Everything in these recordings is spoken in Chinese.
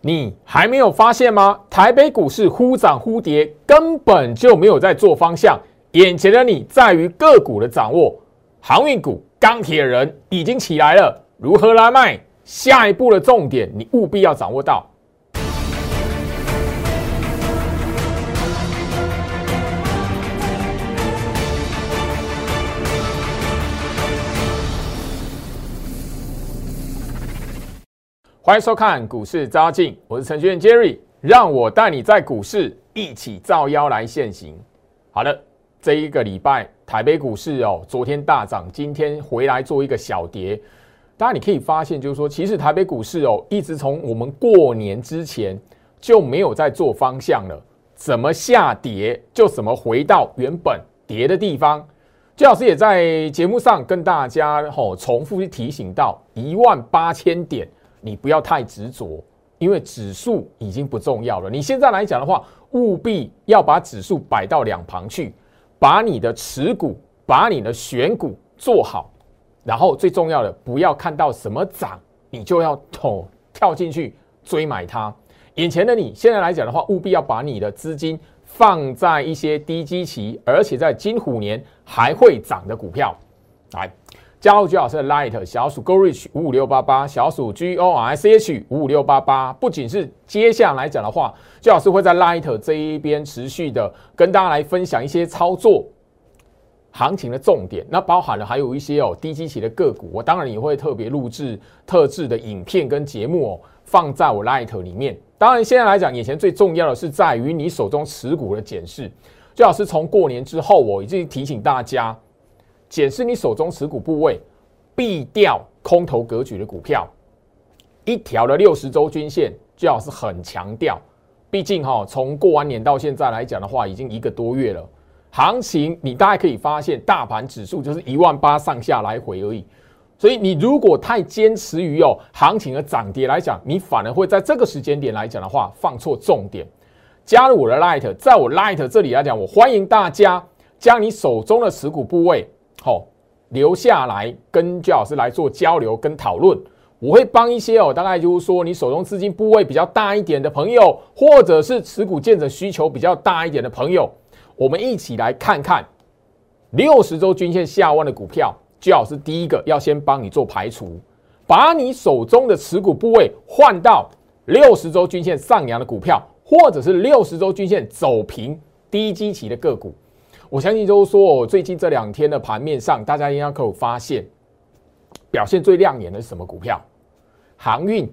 你还没有发现吗？台北股市忽涨忽跌，根本就没有在做方向。眼前的你在于个股的掌握，航运股、钢铁人已经起来了，如何来卖？下一步的重点，你务必要掌握到。欢迎收看股市招进，我是程序员 Jerry，让我带你在股市一起造妖来现行。好的，这一个礼拜台北股市哦，昨天大涨，今天回来做一个小跌。当然你可以发现，就是说，其实台北股市哦，一直从我们过年之前就没有在做方向了，怎么下跌就怎么回到原本跌的地方。朱老师也在节目上跟大家吼重复去提醒到一万八千点。你不要太执着，因为指数已经不重要了。你现在来讲的话，务必要把指数摆到两旁去，把你的持股、把你的选股做好。然后最重要的，不要看到什么涨，你就要投跳进去追买它。眼前的你现在来讲的话，务必要把你的资金放在一些低基期，而且在金虎年还会涨的股票来。加入居老师的 Light 小鼠 Go Reach 五五六八八小鼠 G O R C H 五五六八八，不仅是接下来讲的话，居老师会在 Light 这一边持续的跟大家来分享一些操作行情的重点，那包含了还有一些哦低基期的个股，我当然也会特别录制特制的影片跟节目哦，放在我 Light 里面。当然现在来讲，眼前最重要的是在于你手中持股的检视。居老师从过年之后，我已经提醒大家。检视你手中持股部位，避掉空头格局的股票。一条的六十周均线最好是很强调，毕竟哈，从过完年到现在来讲的话，已经一个多月了。行情你大概可以发现，大盘指数就是一万八上下来回而已。所以你如果太坚持于哦行情的涨跌来讲，你反而会在这个时间点来讲的话，放错重点。加入我的 Light，在我 Light 这里来讲，我欢迎大家将你手中的持股部位。好，留下来跟焦老师来做交流跟讨论。我会帮一些哦，大概就是说你手中资金部位比较大一点的朋友，或者是持股建设需求比较大一点的朋友，我们一起来看看六十周均线下弯的股票。焦老师第一个要先帮你做排除，把你手中的持股部位换到六十周均线上扬的股票，或者是六十周均线走平低基期的个股。我相信就是说，最近这两天的盘面上，大家应该可以发现，表现最亮眼的是什么股票？航运、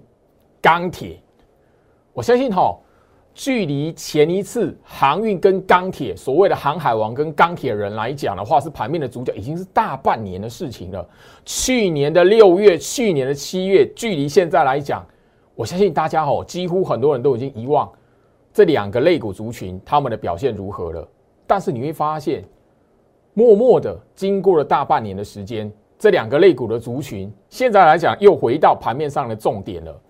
钢铁。我相信哈，距离前一次航运跟钢铁所谓的航海王跟钢铁人来讲的话，是盘面的主角，已经是大半年的事情了。去年的六月、去年的七月，距离现在来讲，我相信大家哈，几乎很多人都已经遗忘这两个类股族群他们的表现如何了。但是你会发现，默默的经过了大半年的时间，这两个类股的族群，现在来讲又回到盘面上的重点了。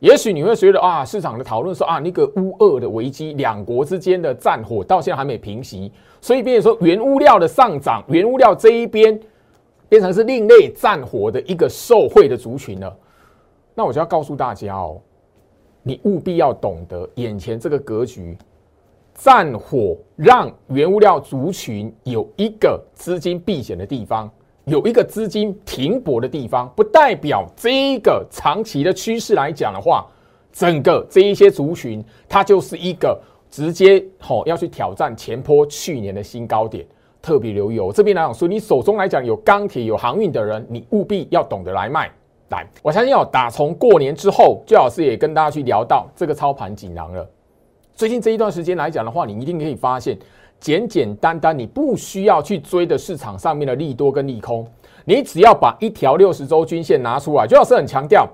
也许你会觉得啊，市场的讨论说啊，那个乌俄的危机，两国之间的战火到现在还没平息，所以变成说原物料的上涨，原物料这一边变成是另类战火的一个受惠的族群了。那我就要告诉大家哦，你务必要懂得眼前这个格局。战火让原物料族群有一个资金避险的地方，有一个资金停泊的地方，不代表这一个长期的趋势来讲的话，整个这一些族群它就是一个直接吼要去挑战前坡去年的新高点。特别留意哦，这边来讲，所以你手中来讲有钢铁、有航运的人，你务必要懂得来卖。来，我相信哦，打从过年之后，最老师也跟大家去聊到这个操盘锦囊了。最近这一段时间来讲的话，你一定可以发现，简简单单，你不需要去追的市场上面的利多跟利空，你只要把一条六十周均线拿出来，就老师很强调，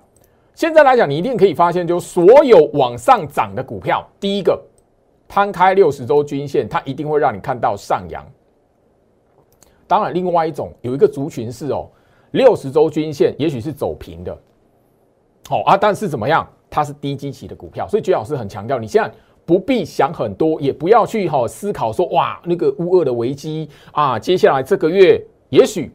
现在来讲，你一定可以发现，就所有往上涨的股票，第一个摊开六十周均线，它一定会让你看到上扬。当然，另外一种有一个族群是哦，六十周均线也许是走平的，好啊，但是怎么样，它是低基期的股票，所以居老师很强调，你现在。不必想很多，也不要去哈思考说哇那个乌二的危机啊，接下来这个月也许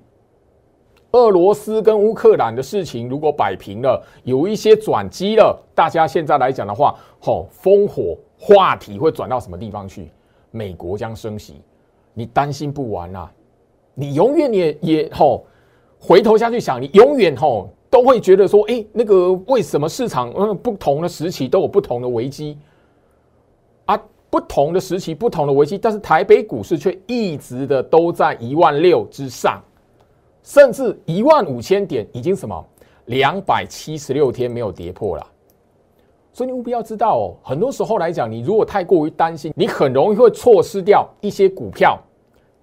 俄罗斯跟乌克兰的事情如果摆平了，有一些转机了，大家现在来讲的话，吼，烽火话题会转到什么地方去？美国将升息，你担心不完啊！你永远也也吼，回头下去想，你永远吼都会觉得说，哎，那个为什么市场嗯不同的时期都有不同的危机？不同的时期不同的危机，但是台北股市却一直的都在一万六之上，甚至一万五千点已经什么两百七十六天没有跌破了。所以你务必要知道哦，很多时候来讲，你如果太过于担心，你很容易会错失掉一些股票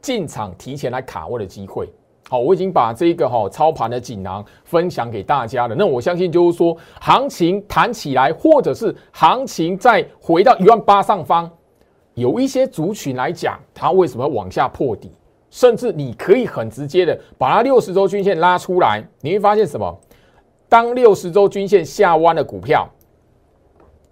进场提前来卡位的机会。好，我已经把这个哈操盘的锦囊分享给大家了。那我相信就是说，行情弹起来，或者是行情再回到一万八上方，有一些族群来讲，它为什么往下破底？甚至你可以很直接的把它六十周均线拉出来，你会发现什么？当六十周均线下弯的股票。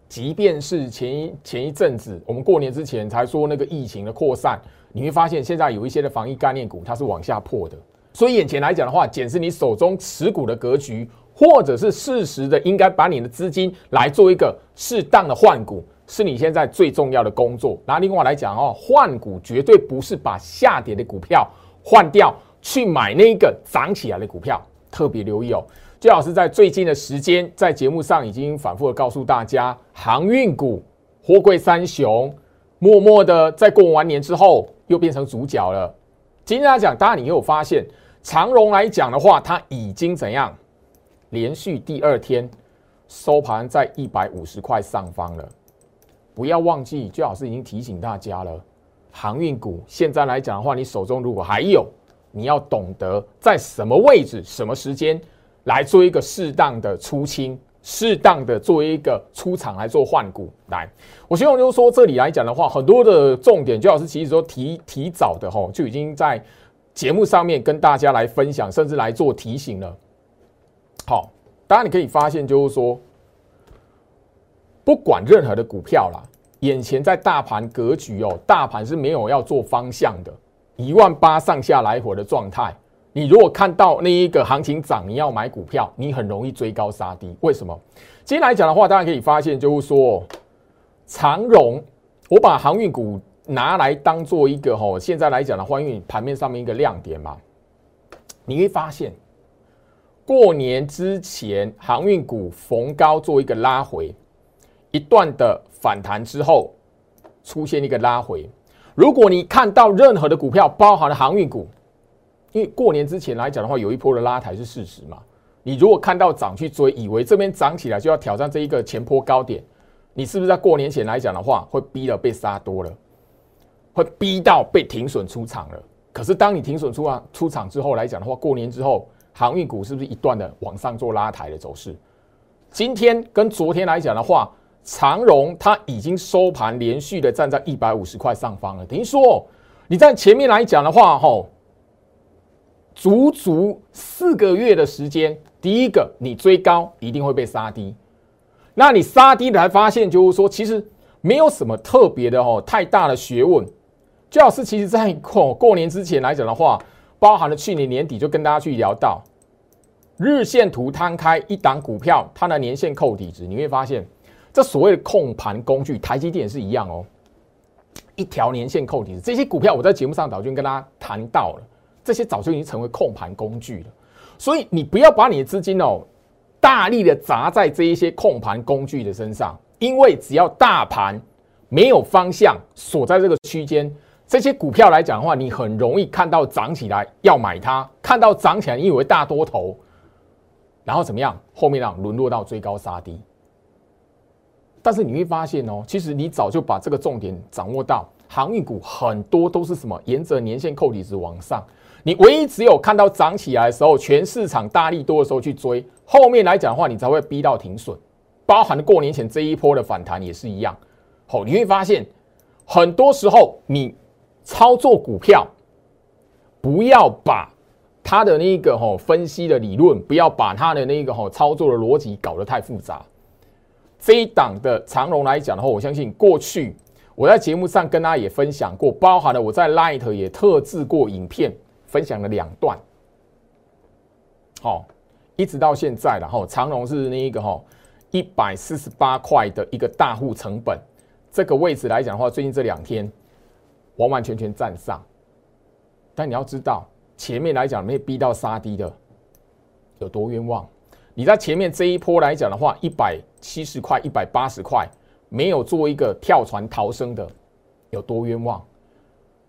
即便是前一前一阵子，我们过年之前才说那个疫情的扩散，你会发现现在有一些的防疫概念股它是往下破的。所以眼前来讲的话，检视你手中持股的格局，或者是适时的应该把你的资金来做一个适当的换股，是你现在最重要的工作。那另外来讲哦，换股绝对不是把下跌的股票换掉去买那个涨起来的股票，特别留意哦。最好是在最近的时间，在节目上已经反复的告诉大家，航运股、货柜三雄，默默的在过完年之后又变成主角了。今天来讲，当然你有发现，长荣来讲的话，它已经怎样，连续第二天收盘在一百五十块上方了。不要忘记，最好是已经提醒大家了，航运股现在来讲的话，你手中如果还有，你要懂得在什么位置、什么时间。来做一个适当的出清，适当的做一个出场来做换股。来，我希望就是说，这里来讲的话，很多的重点，最好是其实说提提早的吼，就已经在节目上面跟大家来分享，甚至来做提醒了。好，当然你可以发现，就是说，不管任何的股票啦，眼前在大盘格局哦，大盘是没有要做方向的，一万八上下来回的状态。你如果看到那一个行情涨，你要买股票，你很容易追高杀低。为什么？今天来讲的话，大家可以发现，就是说长荣，我把航运股拿来当做一个吼，现在来讲的话，因为盘面上面一个亮点嘛，你会发现过年之前航运股逢高做一个拉回，一段的反弹之后出现一个拉回。如果你看到任何的股票，包含了航运股。因为过年之前来讲的话，有一波的拉抬是事实嘛。你如果看到涨去追，以为这边涨起来就要挑战这一个前坡高点，你是不是在过年前来讲的话，会逼了被杀多了，会逼到被停损出场了？可是当你停损出啊出场之后来讲的话，过年之后航运股是不是一段的往上做拉抬的走势？今天跟昨天来讲的话，长荣它已经收盘连续的站在一百五十块上方了，等于说你在前面来讲的话，吼。足足四个月的时间，第一个你追高一定会被杀低，那你杀低才发现，就是说其实没有什么特别的哦，太大的学问。最好是其实在过过年之前来讲的话，包含了去年年底就跟大家去聊到日线图摊开一档股票，它的年线扣底值，你会发现这所谓的控盘工具，台积电也是一样哦，一条年线扣底，这些股票我在节目上早就跟大家谈到了。这些早就已经成为控盘工具了，所以你不要把你的资金哦大力的砸在这一些控盘工具的身上，因为只要大盘没有方向，锁在这个区间，这些股票来讲的话，你很容易看到涨起来要买它，看到涨起来你以为大多头，然后怎么样？后面让沦落到追高杀低。但是你会发现哦，其实你早就把这个重点掌握到，航运股很多都是什么？沿着年线扣底值往上。你唯一只有看到涨起来的时候，全市场大力多的时候去追，后面来讲的话，你才会逼到停损。包含过年前这一波的反弹也是一样。好，你会发现很多时候你操作股票，不要把它的那个吼分析的理论，不要把它的那个吼操作的逻辑搞得太复杂。这一档的长龙来讲的话，我相信过去我在节目上跟大家也分享过，包含了我在 Light 也特制过影片。分享了两段，好，一直到现在了哈，长荣是那一个哈一百四十八块的一个大户成本，这个位置来讲的话，最近这两天完完全全站上，但你要知道前面来讲没逼到杀低的有多冤枉，你在前面这一波来讲的话，一百七十块、一百八十块没有做一个跳船逃生的有多冤枉。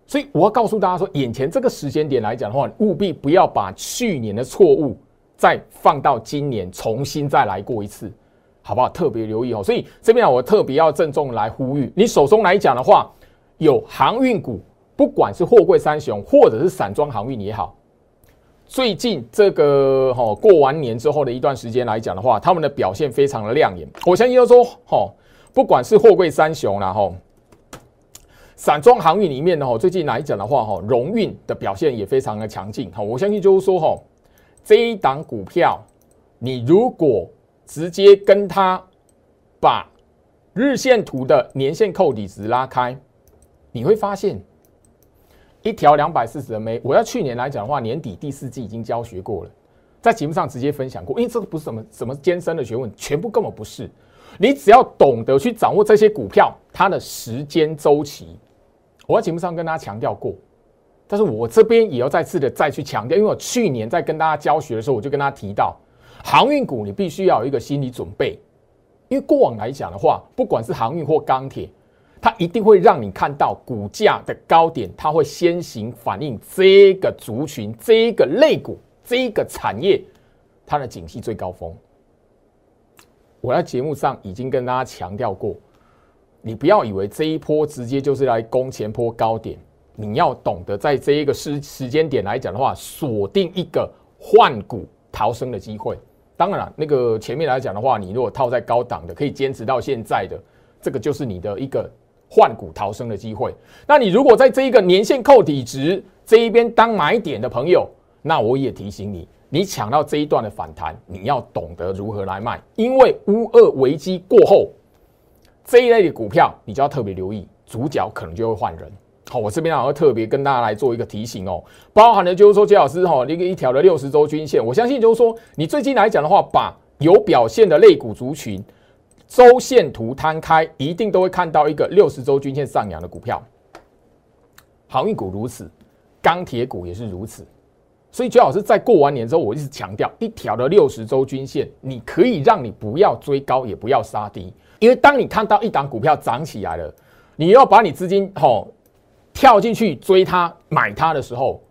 所以我要告诉大家说，眼前这个时间点来讲的话，务必不要把去年的错误再放到今年，重新再来过一次，好不好？特别留意哦。所以这边啊，我特别要郑重来呼吁，你手中来讲的话，有航运股，不管是货柜三雄或者是散装航运也好，最近这个哈过完年之后的一段时间来讲的话，他们的表现非常的亮眼。我相信就说哈，不管是货柜三雄然后。散装航运里面呢，哈，最近来讲的话，哈，荣运的表现也非常的强劲，哈，我相信就是说，哈，这一档股票，你如果直接跟它把日线图的年线扣底值拉开，你会发现一条两百四十的枚，我要去年来讲的话，年底第四季已经教学过了，在节目上直接分享过，因为这个不是什么什么艰深的学问，全部根本不是，你只要懂得去掌握这些股票它的时间周期。我在节目上跟大家强调过，但是我这边也要再次的再去强调，因为我去年在跟大家教学的时候，我就跟大家提到，航运股你必须要有一个心理准备，因为过往来讲的话，不管是航运或钢铁，它一定会让你看到股价的高点，它会先行反映这个族群、这个类股、这个产业它的景气最高峰。我在节目上已经跟大家强调过。你不要以为这一波直接就是来攻前坡高点，你要懂得在这一个时时间点来讲的话，锁定一个换股逃生的机会。当然了，那个前面来讲的话，你如果套在高档的，可以坚持到现在的，这个就是你的一个换股逃生的机会。那你如果在这一个年限扣底值这一边当买点的朋友，那我也提醒你，你抢到这一段的反弹，你要懂得如何来卖，因为乌二危机过后。这一类的股票，你就要特别留意，主角可能就会换人。好，我这边还要特别跟大家来做一个提醒哦，包含的就是说，杰老师哈，一个一条的六十周均线，我相信就是说，你最近来讲的话，把有表现的类股族群周线图摊开，一定都会看到一个六十周均线上扬的股票。航运股如此，钢铁股也是如此。所以，杰老师在过完年之后，我一直强调，一条的六十周均线，你可以让你不要追高，也不要杀低。因为当你看到一档股票涨起来了，你要把你资金吼跳进去追它、买它的时候，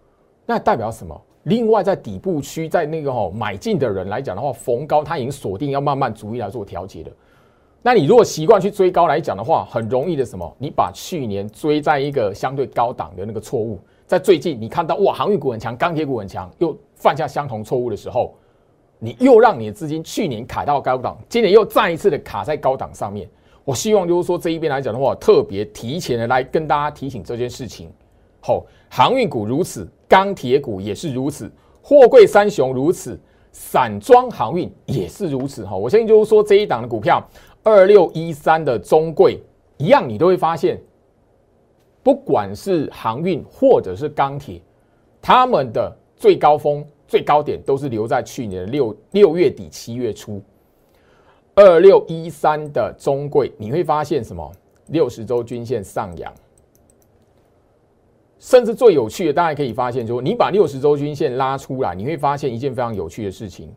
那代表什么？另外，在底部区，在那个吼买进的人来讲的话，逢高他已经锁定要慢慢逐一来做调节的。那你如果习惯去追高来讲的话，很容易的什么？你把去年追在一个相对高档的那个错误，在最近你看到哇，航运股很强，钢铁股很强，又犯下相同错误的时候。你又让你的资金去年卡到高档，今年又再一次的卡在高档上面。我希望就是说这一边来讲的话，特别提前的来跟大家提醒这件事情。好，航运股如此，钢铁股也是如此，货柜三雄如此，散装航运也是如此。哈，我相信就是说这一档的股票二六一三的中贵一样，你都会发现，不管是航运或者是钢铁，他们的最高峰。最高点都是留在去年六六月底七月初，二六一三的中贵，你会发现什么？六十周均线上扬，甚至最有趣的，大家可以发现，说你把六十周均线拉出来，你会发现一件非常有趣的事情。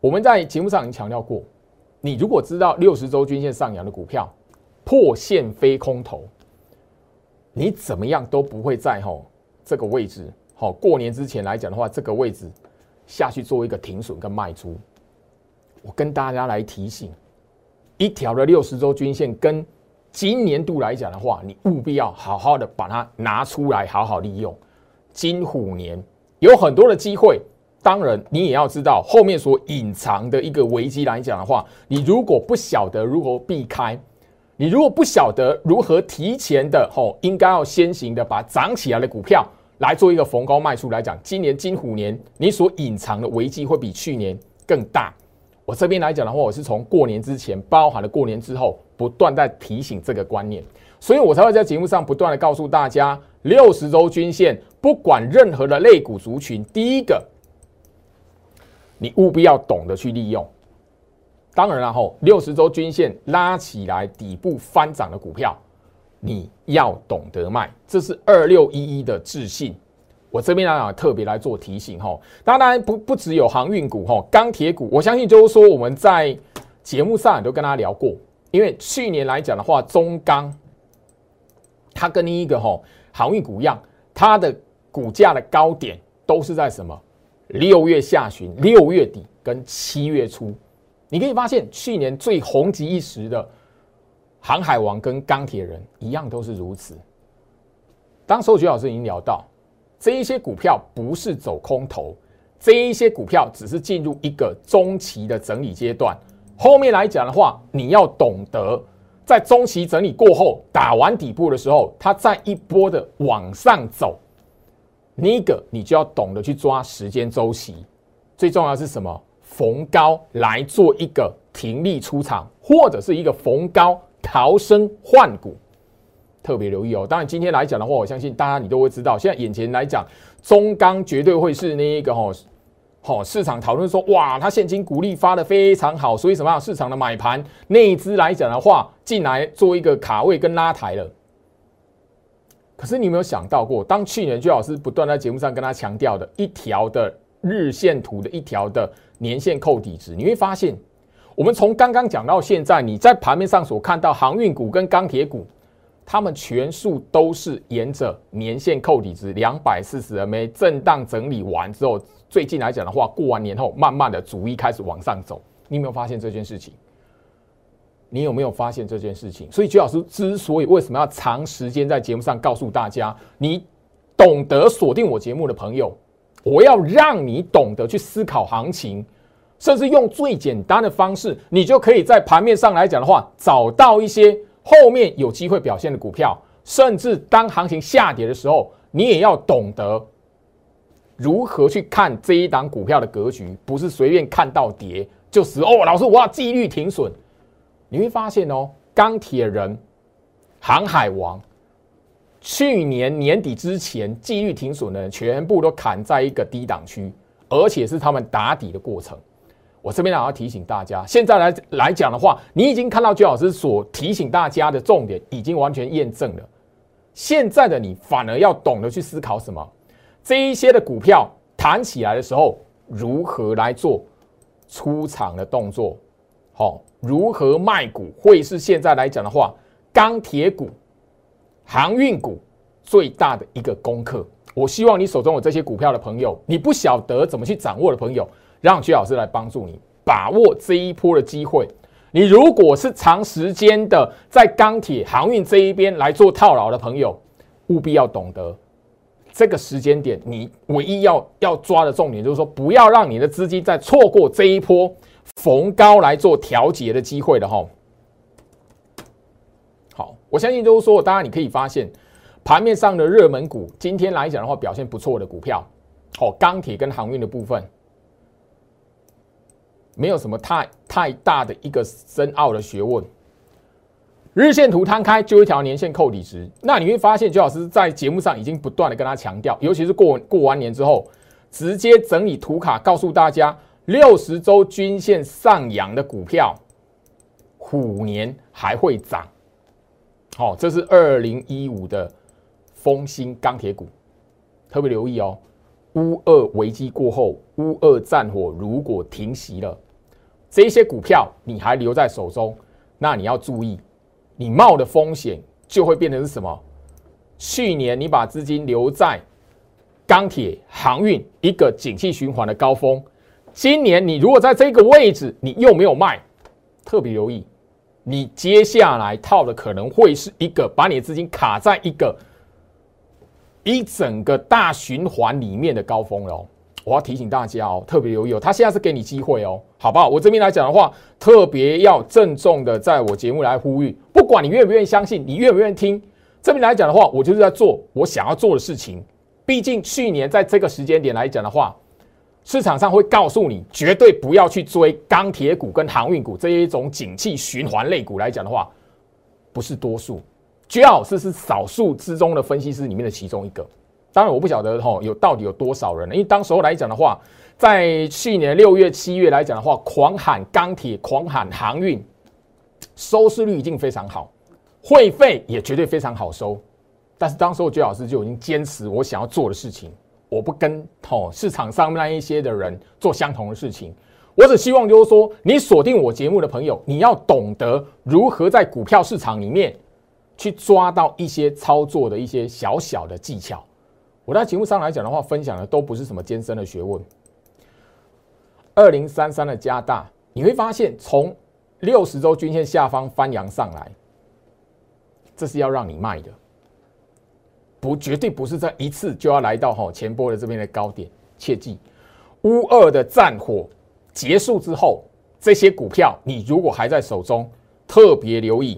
我们在节目上已经强调过，你如果知道六十周均线上扬的股票破线飞空头，你怎么样都不会在吼这个位置。好，过年之前来讲的话，这个位置下去做一个停损跟卖出。我跟大家来提醒，一条的六十周均线跟今年度来讲的话，你务必要好好的把它拿出来，好好利用。金虎年有很多的机会，当然你也要知道后面所隐藏的一个危机来讲的话，你如果不晓得如何避开，你如果不晓得如何提前的吼，应该要先行的把涨起来的股票。来做一个逢高卖出来讲，今年金虎年你所隐藏的危机会比去年更大。我这边来讲的话，我是从过年之前，包含了过年之后，不断在提醒这个观念，所以我才会在节目上不断的告诉大家，六十周均线不管任何的类股族群，第一个你务必要懂得去利用。当然了，吼六十周均线拉起来，底部翻涨的股票，你要懂得卖。这是二六一一的自信。我这边来讲，特别来做提醒吼。当然不不只有航运股吼，钢铁股，我相信就是说我们在节目上也都跟大家聊过。因为去年来讲的话，中钢它跟另一个吼航运股一样，它的股价的高点都是在什么？六月下旬、六月底跟七月初。你可以发现，去年最红极一时的航海王跟钢铁人一样，都是如此。当时，徐老师已经聊到。这一些股票不是走空头，这一些股票只是进入一个中期的整理阶段。后面来讲的话，你要懂得在中期整理过后，打完底部的时候，它再一波的往上走，那个你就要懂得去抓时间周期。最重要是什么？逢高来做一个停利出场，或者是一个逢高逃生换股。特别留意哦，当然今天来讲的话，我相信大家你都会知道，现在眼前来讲，中钢绝对会是那一个哈，好市场讨论说，哇，它现金股利发的非常好，所以什么样市场的买盘内资来讲的话，进来做一个卡位跟拉抬了。可是你有没有想到过，当去年居老师不断在节目上跟他强调的一条的日线图的一条的年线扣底值，你会发现，我们从刚刚讲到现在，你在盘面上所看到航运股跟钢铁股。他们全数都是沿着年线扣底值两百四十 MA 震荡整理完之后，最近来讲的话，过完年后慢慢的逐一开始往上走。你有没有发现这件事情？你有没有发现这件事情？所以，鞠老师之所以为什么要长时间在节目上告诉大家，你懂得锁定我节目的朋友，我要让你懂得去思考行情，甚至用最简单的方式，你就可以在盘面上来讲的话，找到一些。后面有机会表现的股票，甚至当行情下跌的时候，你也要懂得如何去看这一档股票的格局，不是随便看到跌就是哦，老师我要纪律停损。你会发现哦，钢铁人、航海王，去年年底之前纪律停损的人，全部都砍在一个低档区，而且是他们打底的过程。我这边呢要提醒大家，现在来来讲的话，你已经看到居老师所提醒大家的重点已经完全验证了。现在的你反而要懂得去思考什么？这一些的股票弹起来的时候，如何来做出场的动作？好，如何卖股会是现在来讲的话，钢铁股、航运股最大的一个功课。我希望你手中有这些股票的朋友，你不晓得怎么去掌握的朋友。让徐老师来帮助你把握这一波的机会。你如果是长时间的在钢铁航运这一边来做套牢的朋友，务必要懂得这个时间点，你唯一要要抓的重点就是说，不要让你的资金再错过这一波逢高来做调节的机会了哈。好，我相信就是说，当然你可以发现盘面上的热门股，今天来讲的话表现不错的股票，好，钢铁跟航运的部分。没有什么太太大的一个深奥的学问，日线图摊开就一条年线扣底值，那你会发现，周老师在节目上已经不断的跟他强调，尤其是过过完年之后，直接整理图卡告诉大家，六十周均线上扬的股票，虎年还会涨。好，这是二零一五的风兴钢铁股，特别留意哦。乌二危机过后，乌二战火如果停息了。这些股票你还留在手中，那你要注意，你冒的风险就会变成是什么？去年你把资金留在钢铁、航运一个景气循环的高峰，今年你如果在这个位置你又没有卖，特别留意，你接下来套的可能会是一个把你的资金卡在一个一整个大循环里面的高峰喽。我要提醒大家哦，特别留意哦，他现在是给你机会哦，好不好？我这边来讲的话，特别要郑重的在我节目来呼吁，不管你愿不愿意相信，你愿不愿意听，这边来讲的话，我就是在做我想要做的事情。毕竟去年在这个时间点来讲的话，市场上会告诉你，绝对不要去追钢铁股跟航运股这一种景气循环类股来讲的话，不是多数，最好是是少数之中的分析师里面的其中一个。当然我不晓得哈，有到底有多少人，因为当时候来讲的话，在去年六月、七月来讲的话，狂喊钢铁，狂喊航运，收视率已经非常好，会费也绝对非常好收。但是当时候，居老师就已经坚持我想要做的事情，我不跟哦市场上那一些的人做相同的事情。我只希望就是说，你锁定我节目的朋友，你要懂得如何在股票市场里面去抓到一些操作的一些小小的技巧。我在节目上来讲的话，分享的都不是什么艰深的学问。二零三三的加大，你会发现从六十周均线下方翻扬上来，这是要让你卖的。不，绝对不是在一次就要来到哈前波的这边的高点。切记，乌二的战火结束之后，这些股票你如果还在手中，特别留意，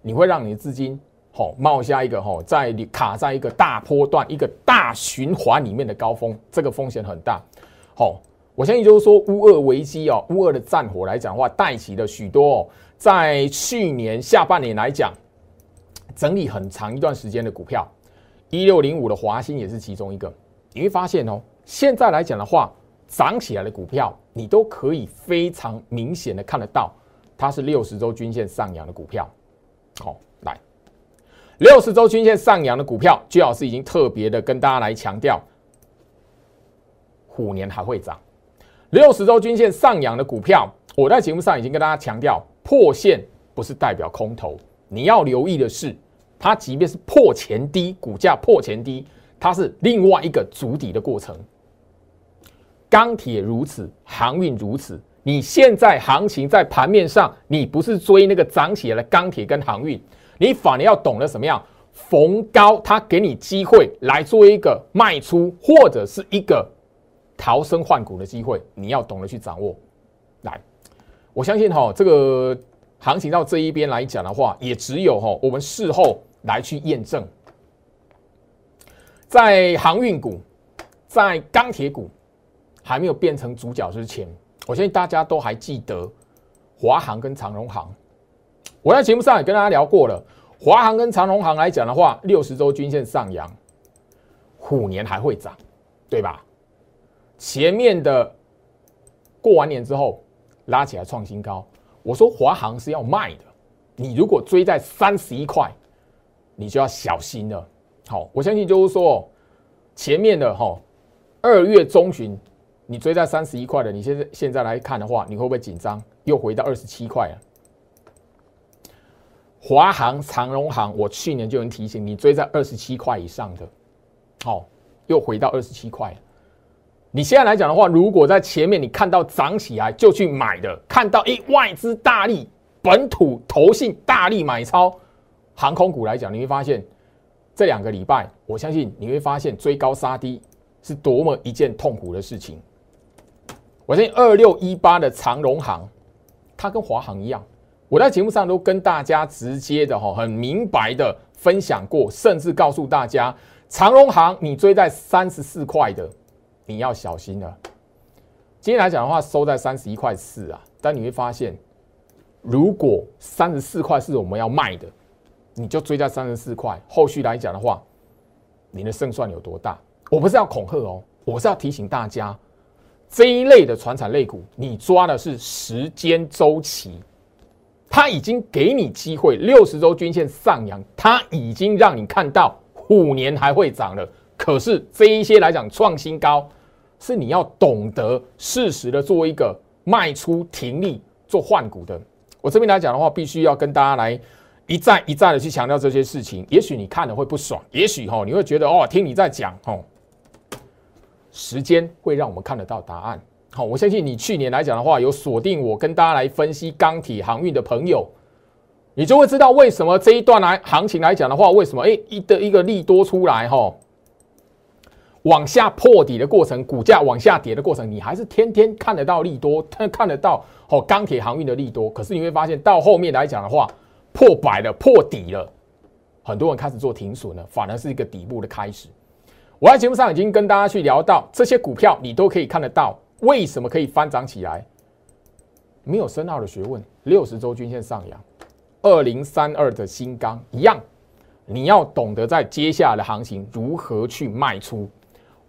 你会让你的资金好冒下一个哈在你卡在一个大波段、一个大循环里面的高峰，这个风险很大。好，我相信就是说乌二危机哦，乌二的战火来讲的话，带起了许多哦，在去年下半年来讲，整理很长一段时间的股票。一六零五的华兴也是其中一个，你会发现哦，现在来讲的话，涨起来的股票，你都可以非常明显的看得到，它是六十周均线上扬的股票。好，来，六十周均线上扬的股票，居老师已经特别的跟大家来强调，虎年还会涨。六十周均线上扬的股票，我在节目上已经跟大家强调，破线不是代表空头，你要留意的是。它即便是破前低，股价破前低，它是另外一个筑底的过程。钢铁如此，航运如此。你现在行情在盘面上，你不是追那个涨起来的钢铁跟航运，你反而要懂得什么样逢高，它给你机会来做一个卖出，或者是一个逃生换股的机会，你要懂得去掌握。来，我相信哈，这个行情到这一边来讲的话，也只有哈，我们事后。来去验证，在航运股、在钢铁股还没有变成主角之前，我相信大家都还记得华航跟长荣航。我在节目上也跟大家聊过了，华航跟长荣航来讲的话，六十周均线上扬，虎年还会涨，对吧？前面的过完年之后拉起来创新高，我说华航是要卖的，你如果追在三十一块。你就要小心了。好，我相信就是说，前面的哈二月中旬，你追在三十一块的，你现在现在来看的话，你会不会紧张？又回到二十七块了。华航、长荣航，我去年就能提醒你追在二十七块以上的，好，又回到二十七块。你现在来讲的话，如果在前面你看到涨起来就去买的，看到一外资大力、本土投信大力买超。航空股来讲，你会发现这两个礼拜，我相信你会发现追高杀低是多么一件痛苦的事情。我相信二六一八的长荣航，它跟华航一样，我在节目上都跟大家直接的哈，很明白的分享过，甚至告诉大家，长荣航你追在三十四块的，你要小心了。今天来讲的话，收在三十一块四啊，但你会发现，如果三十四块是我们要卖的。你就追在三十四块，后续来讲的话，你的胜算有多大？我不是要恐吓哦，我是要提醒大家，这一类的传产类股，你抓的是时间周期，它已经给你机会，六十周均线上扬，它已经让你看到五年还会涨了。可是这一些来讲创新高，是你要懂得适时的做一个卖出停利做换股的。我这边来讲的话，必须要跟大家来。一再一再的去强调这些事情，也许你看了会不爽，也许哈你会觉得哦，听你在讲哦，时间会让我们看得到答案。好，我相信你去年来讲的话，有锁定我跟大家来分析钢铁航运的朋友，你就会知道为什么这一段来行情来讲的话，为什么哎一的一个利多出来哈，往下破底的过程，股价往下跌的过程，你还是天天看得到利多，看得到哦钢铁航运的利多。可是你会发现到后面来讲的话，破百了，破底了，很多人开始做停损了，反而是一个底部的开始。我在节目上已经跟大家去聊到这些股票，你都可以看得到为什么可以翻涨起来，没有深奥的学问。六十周均线上扬，二零三二的新钢一样，你要懂得在接下来的行情如何去卖出。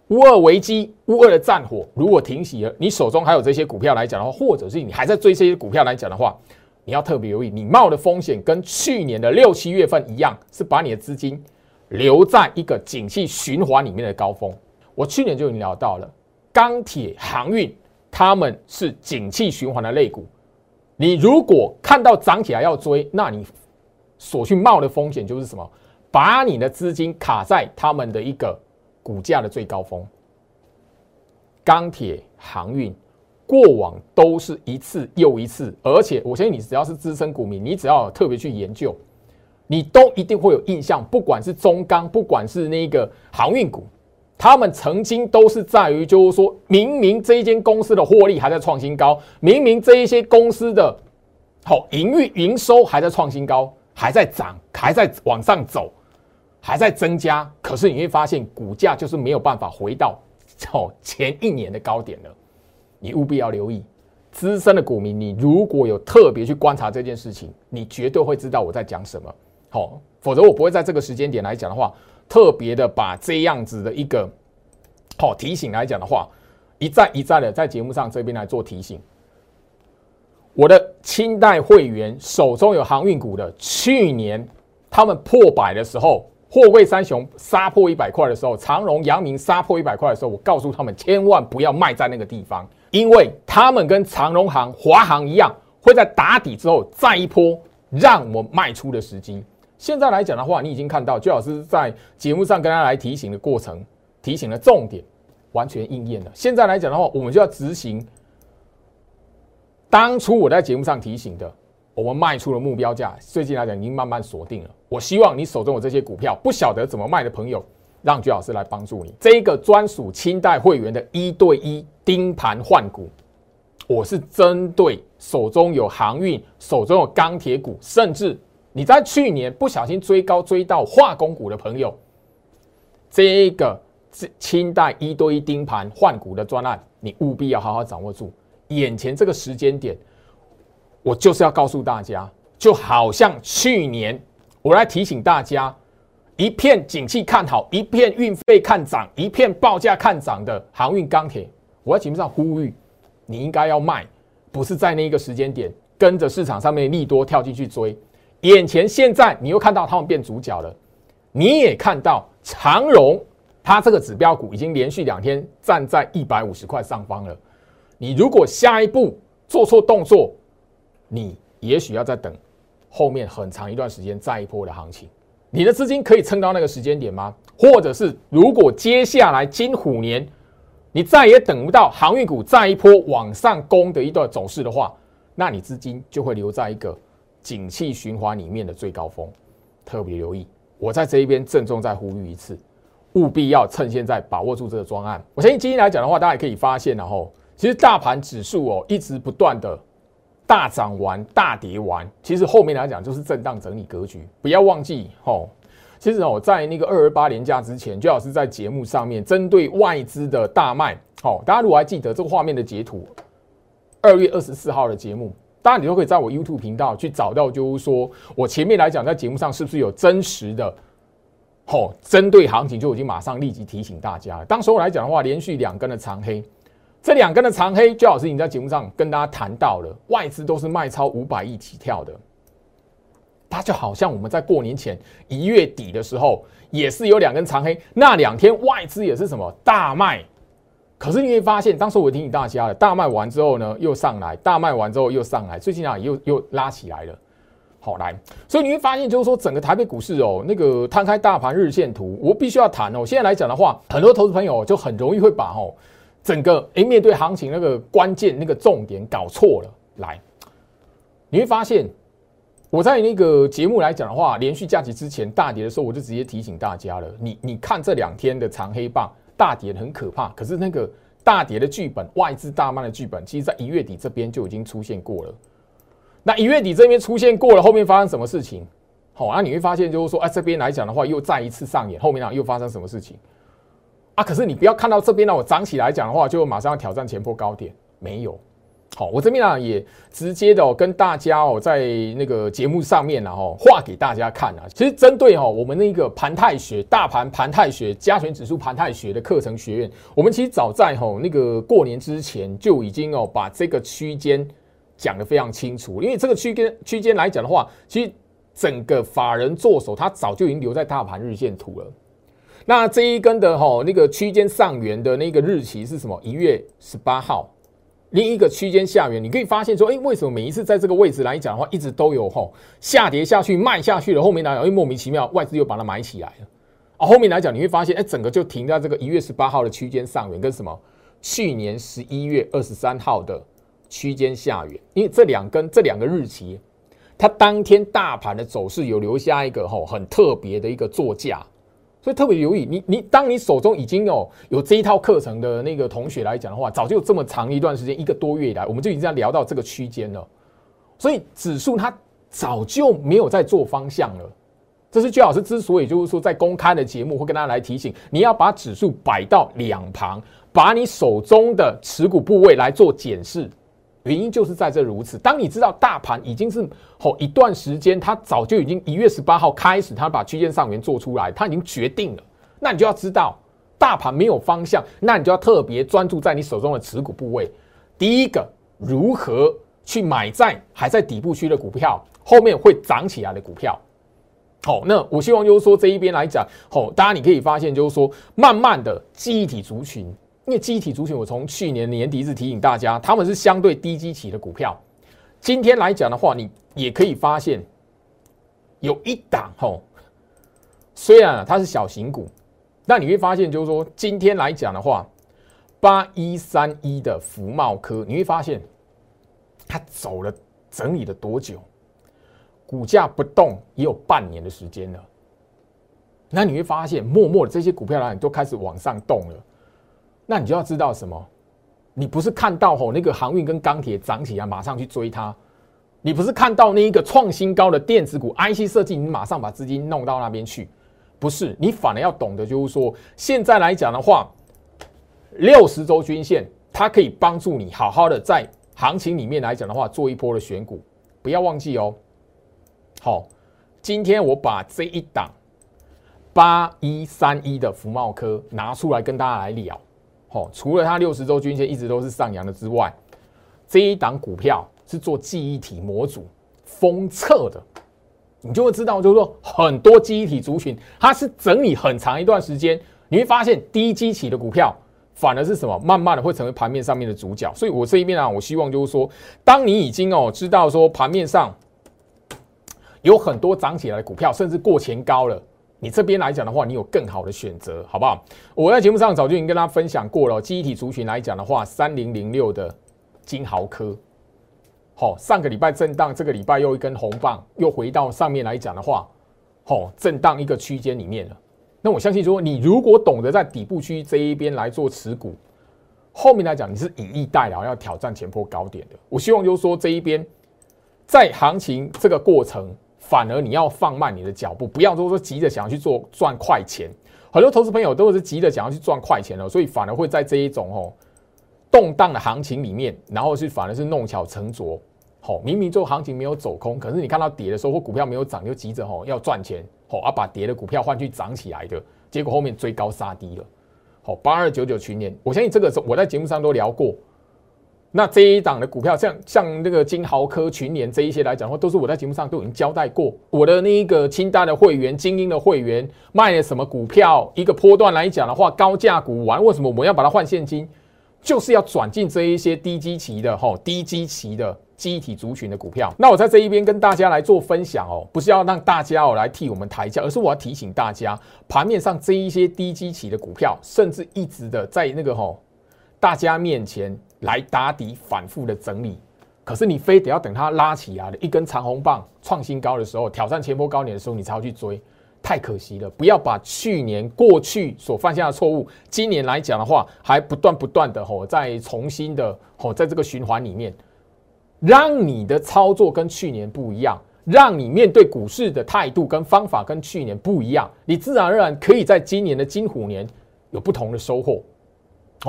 乌二危机，乌二的战火如果停息了，你手中还有这些股票来讲的话，或者是你还在追这些股票来讲的话，你要特别留意，你冒的风险跟去年的六七月份一样，是把你的资金留在一个景气循环里面的高峰。我去年就已经聊到了钢铁、航运，他们是景气循环的类股。你如果看到涨起来要追，那你所去冒的风险就是什么？把你的资金卡在他们的一个。股价的最高峰，钢铁、航运，过往都是一次又一次，而且我相信你只要是资深股民，你只要特别去研究，你都一定会有印象。不管是中钢，不管是那个航运股，他们曾经都是在于，就是说明明这一间公司的获利还在创新高，明明这一些公司的好营运营收还在创新高，还在涨，还在往上走。还在增加，可是你会发现股价就是没有办法回到哦前一年的高点了。你务必要留意，资深的股民，你如果有特别去观察这件事情，你绝对会知道我在讲什么。好，否则我不会在这个时间点来讲的话，特别的把这样子的一个好提醒来讲的话，一再一再的在节目上这边来做提醒。我的清代会员手中有航运股的，去年他们破百的时候。货柜三雄杀破一百块的时候，长荣、阳明杀破一百块的时候，我告诉他们千万不要卖在那个地方，因为他们跟长荣行、华航一样，会在打底之后再一波让我卖出的时机。现在来讲的话，你已经看到，最老师在节目上跟大家来提醒的过程，提醒的重点完全应验了。现在来讲的话，我们就要执行当初我在节目上提醒的。我们卖出的目标价，最近来讲已经慢慢锁定了。我希望你手中有这些股票，不晓得怎么卖的朋友，让鞠老师来帮助你。这个专属清代会员的一对一盯盘换股，我是针对手中有航运、手中有钢铁股，甚至你在去年不小心追高追到化工股的朋友，这个清代一对一盯盘换股的专案，你务必要好好掌握住。眼前这个时间点。我就是要告诉大家，就好像去年我来提醒大家，一片景气看好，一片运费看涨，一片报价看涨的航运钢铁，我在节目上呼吁，你应该要卖，不是在那一个时间点跟着市场上面利多跳进去追。眼前现在你又看到他们变主角了，你也看到长荣，它这个指标股已经连续两天站在一百五十块上方了。你如果下一步做错动作，你也许要再等后面很长一段时间再一波的行情，你的资金可以撑到那个时间点吗？或者是如果接下来金虎年你再也等不到航运股再一波往上攻的一段走势的话，那你资金就会留在一个景气循环里面的最高峰。特别留意，我在这一边郑重再呼吁一次，务必要趁现在把握住这个专案。我相信今天来讲的话，大家也可以发现，然后其实大盘指数哦一直不断的。大涨完，大跌完，其实后面来讲就是震荡整理格局。不要忘记哦，其实哦，在那个二二八年假之前，最好是在节目上面针对外资的大卖。好，大家如果还记得这个画面的截图，二月二十四号的节目，当然你都可以在我 YouTube 频道去找到，就是说我前面来讲在节目上是不是有真实的，哦，针对行情就已经马上立即提醒大家。当时我来讲的话，连续两根的长黑。这两根的长黑，最好是已经在节目上跟大家谈到了，外资都是卖超五百亿起跳的。它就好像我们在过年前一月底的时候，也是有两根长黑，那两天外资也是什么大卖。可是你会发现，当时我提醒大家了，大卖完之后呢，又上来，大卖完之后又上来，最近啊又又拉起来了。好来，所以你会发现，就是说整个台北股市哦，那个摊开大盘日线图，我必须要谈哦。现在来讲的话，很多投资朋友就很容易会把哦。整个诶，面对行情那个关键那个重点搞错了，来，你会发现我在那个节目来讲的话，连续假期之前大跌的时候，我就直接提醒大家了。你你看这两天的长黑棒大跌很可怕，可是那个大跌的剧本，外资大卖的剧本，其实在一月底这边就已经出现过了。那一月底这边出现过了，后面发生什么事情？好，那你会发现就是说，哎，这边来讲的话，又再一次上演，后面呢又发生什么事情？啊！可是你不要看到这边呢，我涨起来讲的话，就马上要挑战前波高点，没有。好，我这边啊也直接的跟大家哦，在那个节目上面然后画给大家看啊。其实针对哦我们那个盘态学、大盘盘态学、加权指数盘态学的课程学院，我们其实早在吼那个过年之前就已经哦把这个区间讲得非常清楚。因为这个区间区间来讲的话，其实整个法人做手他早就已经留在大盘日线图了。那这一根的吼那个区间上缘的那个日期是什么？一月十八号。另一个区间下缘，你可以发现说，哎，为什么每一次在这个位置来讲的话，一直都有吼下跌下去卖下去了，后面来讲，哎，莫名其妙外资又把它买起来了啊。后面来讲，你会发现，哎，整个就停在这个一月十八号的区间上缘，跟什么去年十一月二十三号的区间下缘，因为这两根这两个日期，它当天大盘的走势有留下一个吼很特别的一个座价。所以特别留意你，你当你手中已经有有这一套课程的那个同学来讲的话，早就这么长一段时间，一个多月以来，我们就已经在聊到这个区间了。所以指数它早就没有在做方向了。这是居老师之所以就是说在公开的节目会跟大家来提醒，你要把指数摆到两旁，把你手中的持股部位来做检视。原因就是在这如此。当你知道大盘已经是吼一段时间，它早就已经一月十八号开始，它把区间上缘做出来，它已经决定了。那你就要知道大盘没有方向，那你就要特别专注在你手中的持股部位。第一个，如何去买在还在底部区的股票，后面会涨起来的股票。好，那我希望就是说这一边来讲，好，大家你可以发现就是说，慢慢的记忆体族群。因为机体族群，我从去年年底一直提醒大家，他们是相对低基期的股票。今天来讲的话，你也可以发现有一档吼，虽然它是小型股，但你会发现就是说，今天来讲的话，八一三一的福茂科，你会发现它走了整理了多久，股价不动也有半年的时间了。那你会发现，默默的这些股票呢，都开始往上动了。那你就要知道什么？你不是看到吼那个航运跟钢铁涨起来，马上去追它；你不是看到那一个创新高的电子股 IC 设计，你马上把资金弄到那边去。不是，你反而要懂得，就是说，现在来讲的话，六十周均线它可以帮助你好好的在行情里面来讲的话，做一波的选股。不要忘记哦。好，今天我把这一档八一三一的福茂科拿出来跟大家来聊。哦，除了它六十周均线一直都是上扬的之外，这一档股票是做记忆体模组封测的，你就会知道，就是说很多记忆体族群，它是整理很长一段时间，你会发现低基期的股票反而是什么，慢慢的会成为盘面上面的主角。所以我这一边啊，我希望就是说，当你已经哦知道说盘面上有很多涨起来的股票，甚至过前高了。你这边来讲的话，你有更好的选择，好不好？我在节目上早就已经跟大家分享过了。记忆体族群来讲的话，三零零六的金豪科，好，上个礼拜震荡，这个礼拜又一根红棒，又回到上面来讲的话，好，震荡一个区间里面了。那我相信说，你如果懂得在底部区这一边来做持股，后面来讲你是以逸待劳，要挑战前坡高点的。我希望就是说这一边在行情这个过程。反而你要放慢你的脚步，不要说说急着想要去做赚快钱。很多投资朋友都是急着想要去赚快钱了，所以反而会在这一种哦动荡的行情里面，然后是反而是弄巧成拙。好，明明做行情没有走空，可是你看到跌的时候或股票没有涨，就急着吼要赚钱，好啊把跌的股票换去涨起来的，结果后面追高杀低了。好，八二九九群年，我相信这个我在节目上都聊过。那这一档的股票，像像那个金豪科、群联这一些来讲的话，都是我在节目上都已经交代过。我的那一个清单的会员、精英的会员卖了什么股票，一个波段来讲的话，高价股完，为什么我们要把它换现金？就是要转进这一些低基期的哈，低基期的基体族群的股票。那我在这一边跟大家来做分享哦，不是要让大家哦来替我们抬价，而是我要提醒大家，盘面上这一些低基期的股票，甚至一直的在那个哈大家面前。来打底反复的整理，可是你非得要等它拉起来的一根长红棒创新高的时候，挑战前波高点的时候，你才要去追，太可惜了。不要把去年过去所犯下的错误，今年来讲的话，还不断不断的吼，再重新的吼，在这个循环里面，让你的操作跟去年不一样，让你面对股市的态度跟方法跟去年不一样，你自然而然可以在今年的金虎年有不同的收获。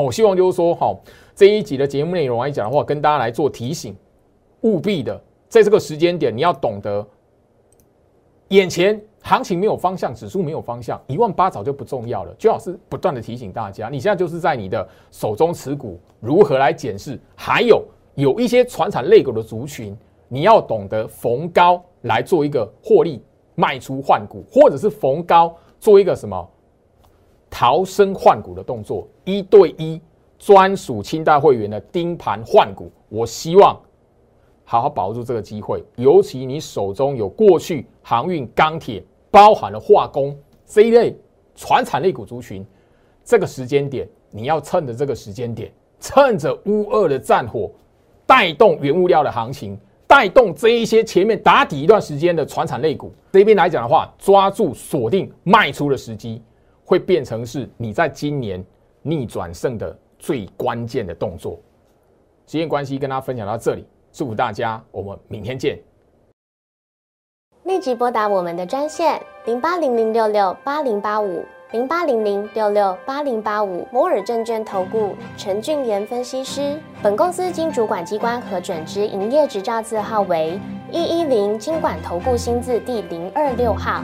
我希望就是说，好，这一集的节目内容来讲的话，跟大家来做提醒，务必的在这个时间点，你要懂得，眼前行情没有方向，指数没有方向，一万八早就不重要了。最好是不断的提醒大家，你现在就是在你的手中持股如何来检视，还有有一些传产类股的族群，你要懂得逢高来做一个获利卖出换股，或者是逢高做一个什么？逃生换股的动作，一对一专属清代会员的盯盘换股，我希望好好把握住这个机会。尤其你手中有过去航运、钢铁，包含了化工这一类传产类股族群，这个时间点你要趁着这个时间点，趁着乌二的战火带动原物料的行情，带动这一些前面打底一段时间的传产类股这边来讲的话，抓住锁定卖出的时机。会变成是你在今年逆转胜的最关键的动作。时间关系，跟大家分享到这里，祝福大家，我们明天见。立即拨打我们的专线零八零零六六八零八五零八零零六六八零八五摩尔证券投顾陈俊言分析师。本公司经主管机关核准之营业执照字号为一一零金管投顾新字第零二六号。